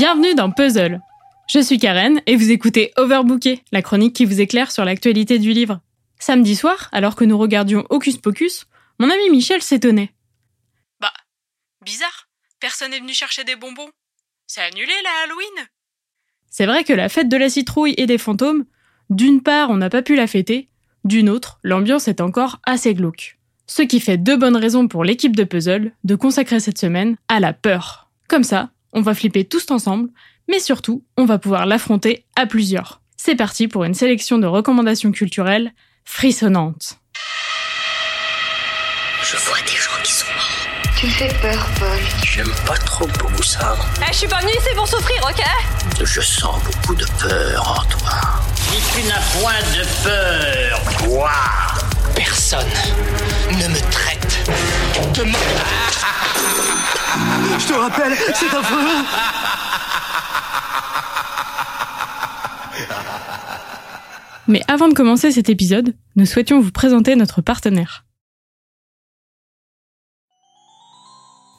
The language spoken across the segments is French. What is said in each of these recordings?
Bienvenue dans Puzzle. Je suis Karen et vous écoutez Overbooké, la chronique qui vous éclaire sur l'actualité du livre. Samedi soir, alors que nous regardions Hocus Pocus, mon ami Michel s'étonnait. Bah, bizarre, personne n'est venu chercher des bonbons. C'est annulé la Halloween C'est vrai que la fête de la citrouille et des fantômes, d'une part, on n'a pas pu la fêter, d'une autre, l'ambiance est encore assez glauque. Ce qui fait deux bonnes raisons pour l'équipe de puzzle de consacrer cette semaine à la peur. Comme ça, on va flipper tous ensemble, mais surtout, on va pouvoir l'affronter à plusieurs. C'est parti pour une sélection de recommandations culturelles frissonnantes. Je vois des gens qui sont morts. Tu me fais peur, Paul. J'aime pas trop beaucoup ça. Eh, je suis pas venue ici pour souffrir, ok Je sens beaucoup de peur en toi. Si tu n'as point de peur, Toi Personne ne me traite de mort. Je te rappelle, c'est affreux Mais avant de commencer cet épisode, nous souhaitions vous présenter notre partenaire.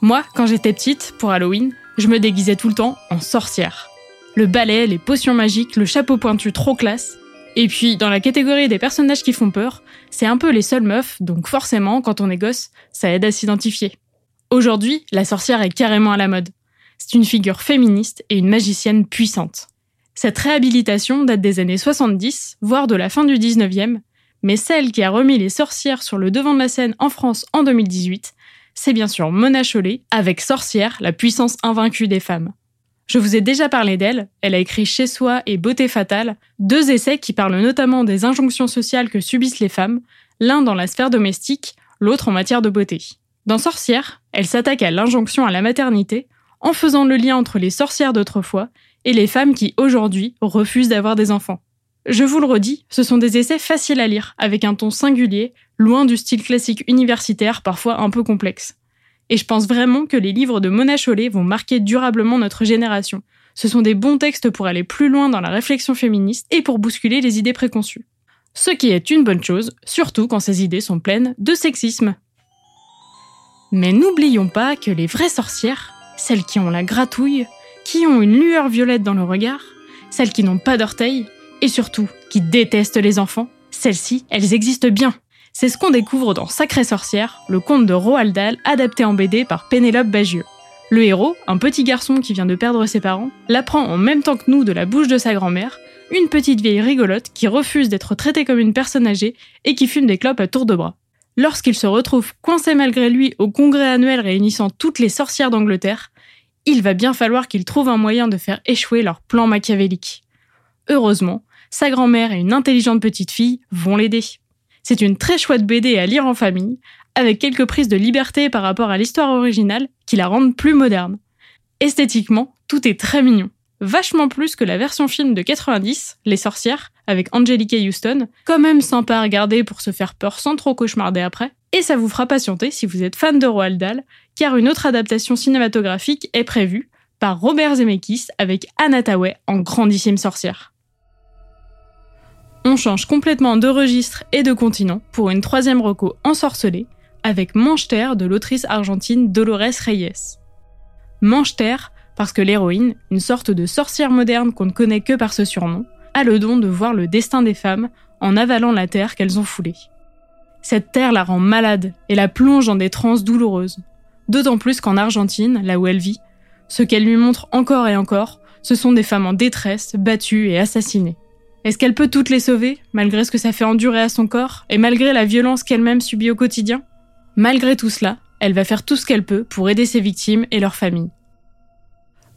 Moi, quand j'étais petite, pour Halloween, je me déguisais tout le temps en sorcière. Le balai, les potions magiques, le chapeau pointu trop classe. Et puis, dans la catégorie des personnages qui font peur, c'est un peu les seules meufs, donc forcément, quand on est gosse, ça aide à s'identifier. Aujourd'hui, la sorcière est carrément à la mode. C'est une figure féministe et une magicienne puissante. Cette réhabilitation date des années 70, voire de la fin du 19e, mais celle qui a remis les sorcières sur le devant de la scène en France en 2018, c'est bien sûr Mona Chollet, avec Sorcière, la puissance invaincue des femmes. Je vous ai déjà parlé d'elle, elle a écrit Chez soi et Beauté fatale, deux essais qui parlent notamment des injonctions sociales que subissent les femmes, l'un dans la sphère domestique, l'autre en matière de beauté. Dans Sorcière, elle s'attaque à l'injonction à la maternité, en faisant le lien entre les sorcières d'autrefois et les femmes qui aujourd'hui refusent d'avoir des enfants. Je vous le redis, ce sont des essais faciles à lire, avec un ton singulier, loin du style classique universitaire parfois un peu complexe. Et je pense vraiment que les livres de Mona Chollet vont marquer durablement notre génération. Ce sont des bons textes pour aller plus loin dans la réflexion féministe et pour bousculer les idées préconçues. Ce qui est une bonne chose, surtout quand ces idées sont pleines de sexisme. Mais n'oublions pas que les vraies sorcières, celles qui ont la gratouille, qui ont une lueur violette dans le regard, celles qui n'ont pas d'orteils, et surtout qui détestent les enfants, celles-ci, elles existent bien. C'est ce qu'on découvre dans Sacrée sorcière, le conte de Roald Dahl adapté en BD par Pénélope Bagieux. Le héros, un petit garçon qui vient de perdre ses parents, l'apprend en même temps que nous de la bouche de sa grand-mère, une petite vieille rigolote qui refuse d'être traitée comme une personne âgée et qui fume des clopes à tour de bras. Lorsqu'il se retrouve coincé malgré lui au congrès annuel réunissant toutes les sorcières d'Angleterre, il va bien falloir qu'il trouve un moyen de faire échouer leur plan machiavélique. Heureusement, sa grand-mère et une intelligente petite fille vont l'aider. C'est une très chouette BD à lire en famille, avec quelques prises de liberté par rapport à l'histoire originale qui la rendent plus moderne. Esthétiquement, tout est très mignon. Vachement plus que la version film de 90, Les Sorcières, avec Angelica Houston, quand même sympa à regarder pour se faire peur sans trop cauchemarder après, et ça vous fera patienter si vous êtes fan de Roald Dahl, car une autre adaptation cinématographique est prévue par Robert Zemeckis avec Anna en grandissime sorcière. On change complètement de registre et de continent pour une troisième reco ensorcelée avec Manche-Terre de l'autrice argentine Dolores Reyes. Manche-Terre, parce que l'héroïne, une sorte de sorcière moderne qu'on ne connaît que par ce surnom, a le don de voir le destin des femmes en avalant la terre qu'elles ont foulée. Cette terre la rend malade et la plonge dans des transes douloureuses. D'autant plus qu'en Argentine, là où elle vit, ce qu'elle lui montre encore et encore, ce sont des femmes en détresse, battues et assassinées. Est-ce qu'elle peut toutes les sauver, malgré ce que ça fait endurer à son corps, et malgré la violence qu'elle-même subit au quotidien? Malgré tout cela, elle va faire tout ce qu'elle peut pour aider ses victimes et leurs familles.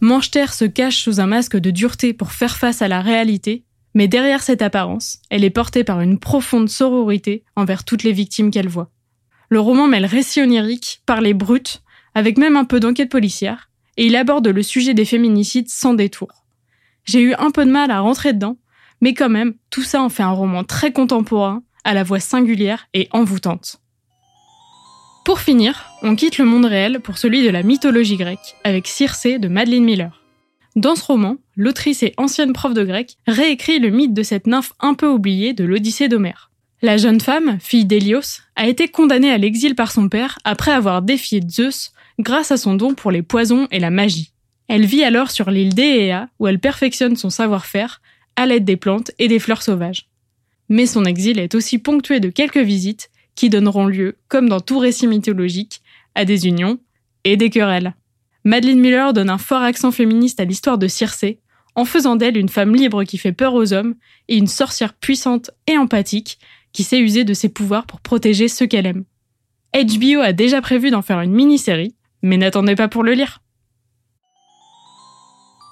Mancheterre se cache sous un masque de dureté pour faire face à la réalité, mais derrière cette apparence, elle est portée par une profonde sororité envers toutes les victimes qu'elle voit. Le roman mêle récit onirique, parler brut, avec même un peu d'enquête policière, et il aborde le sujet des féminicides sans détour. J'ai eu un peu de mal à rentrer dedans, mais quand même, tout ça en fait un roman très contemporain, à la voix singulière et envoûtante. Pour finir, on quitte le monde réel pour celui de la mythologie grecque, avec Circé de Madeleine Miller. Dans ce roman, l'autrice et ancienne prof de grec réécrit le mythe de cette nymphe un peu oubliée de l'Odyssée d'Homère. La jeune femme, fille d'Hélios, a été condamnée à l'exil par son père après avoir défié Zeus grâce à son don pour les poisons et la magie. Elle vit alors sur l'île d'Eea où elle perfectionne son savoir-faire à l'aide des plantes et des fleurs sauvages. Mais son exil est aussi ponctué de quelques visites qui donneront lieu, comme dans tout récit mythologique, à des unions et des querelles. Madeleine Miller donne un fort accent féministe à l'histoire de Circé, en faisant d'elle une femme libre qui fait peur aux hommes et une sorcière puissante et empathique qui sait user de ses pouvoirs pour protéger ceux qu'elle aime. HBO a déjà prévu d'en faire une mini-série, mais n'attendez pas pour le lire.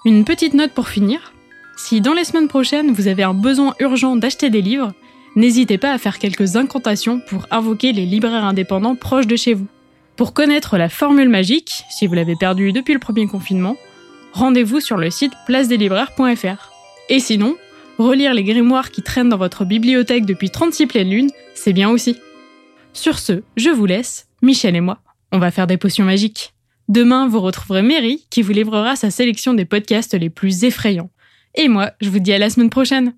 Une petite note pour finir. Si dans les semaines prochaines vous avez un besoin urgent d'acheter des livres, n'hésitez pas à faire quelques incantations pour invoquer les libraires indépendants proches de chez vous. Pour connaître la formule magique, si vous l'avez perdue depuis le premier confinement, rendez-vous sur le site placedeslibraires.fr. Et sinon, relire les grimoires qui traînent dans votre bibliothèque depuis 36 pleines lunes, c'est bien aussi. Sur ce, je vous laisse, Michel et moi, on va faire des potions magiques. Demain, vous retrouverez Mary qui vous livrera sa sélection des podcasts les plus effrayants. Et moi, je vous dis à la semaine prochaine.